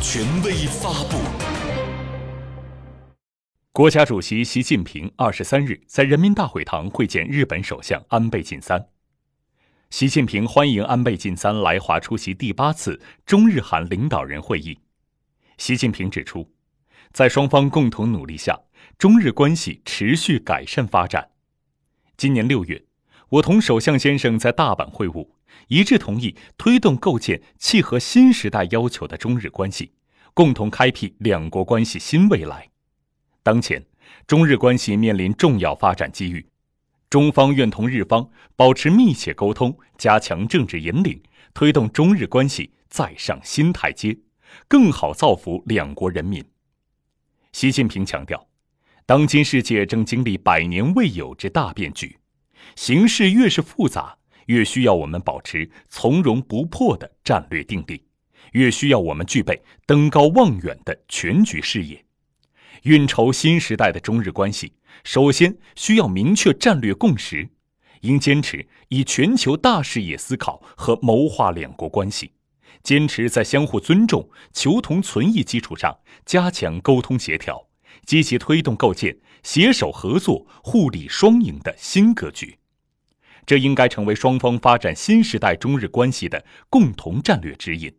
权威发布。国家主席习近平二十三日在人民大会堂会见日本首相安倍晋三。习近平欢迎安倍晋三来华出席第八次中日韩领导人会议。习近平指出，在双方共同努力下，中日关系持续改善发展。今年六月，我同首相先生在大阪会晤，一致同意推动构建契合新时代要求的中日关系，共同开辟两国关系新未来。当前，中日关系面临重要发展机遇，中方愿同日方保持密切沟通，加强政治引领，推动中日关系再上新台阶，更好造福两国人民。习近平强调，当今世界正经历百年未有之大变局，形势越是复杂，越需要我们保持从容不迫的战略定力，越需要我们具备登高望远的全局视野。运筹新时代的中日关系，首先需要明确战略共识，应坚持以全球大视野思考和谋划两国关系，坚持在相互尊重、求同存异基础上加强沟通协调，积极推动构建携手合作、互利双赢的新格局。这应该成为双方发展新时代中日关系的共同战略指引。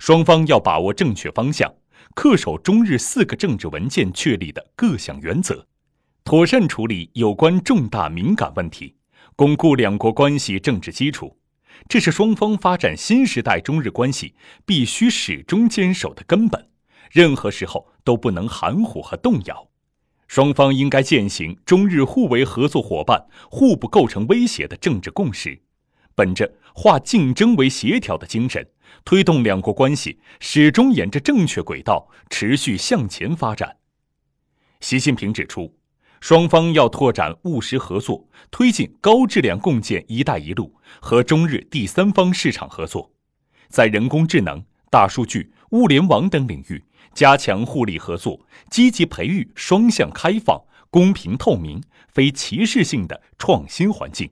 双方要把握正确方向。恪守中日四个政治文件确立的各项原则，妥善处理有关重大敏感问题，巩固两国关系政治基础，这是双方发展新时代中日关系必须始终坚守的根本，任何时候都不能含糊和动摇。双方应该践行中日互为合作伙伴、互不构成威胁的政治共识，本着化竞争为协调的精神。推动两国关系始终沿着正确轨道持续向前发展。习近平指出，双方要拓展务实合作，推进高质量共建“一带一路”和中日第三方市场合作，在人工智能、大数据、物联网等领域加强互利合作，积极培育双向开放、公平透明、非歧视性的创新环境，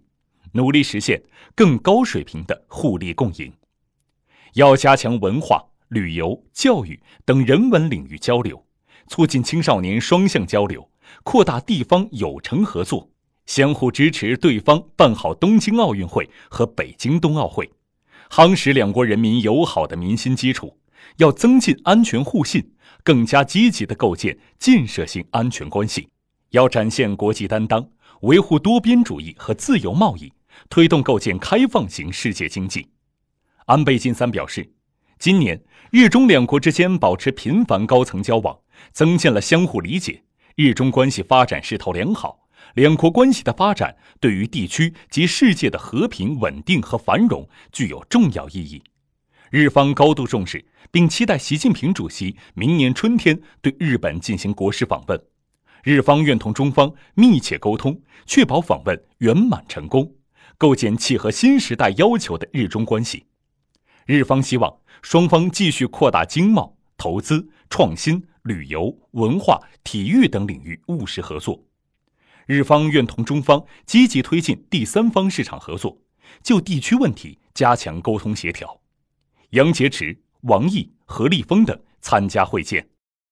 努力实现更高水平的互利共赢。要加强文化、旅游、教育等人文领域交流，促进青少年双向交流，扩大地方有成合作，相互支持对方办好东京奥运会和北京冬奥会，夯实两国人民友好的民心基础。要增进安全互信，更加积极地构建建设性安全关系。要展现国际担当，维护多边主义和自由贸易，推动构建开放型世界经济。安倍晋三表示，今年日中两国之间保持频繁高层交往，增进了相互理解，日中关系发展势头良好。两国关系的发展对于地区及世界的和平稳定和繁荣具有重要意义。日方高度重视，并期待习近平主席明年春天对日本进行国事访问。日方愿同中方密切沟通，确保访问圆满成功，构建契合新时代要求的日中关系。日方希望双方继续扩大经贸、投资、创新、旅游、文化、体育等领域务实合作。日方愿同中方积极推进第三方市场合作，就地区问题加强沟通协调。杨洁篪、王毅、何立峰等参加会见。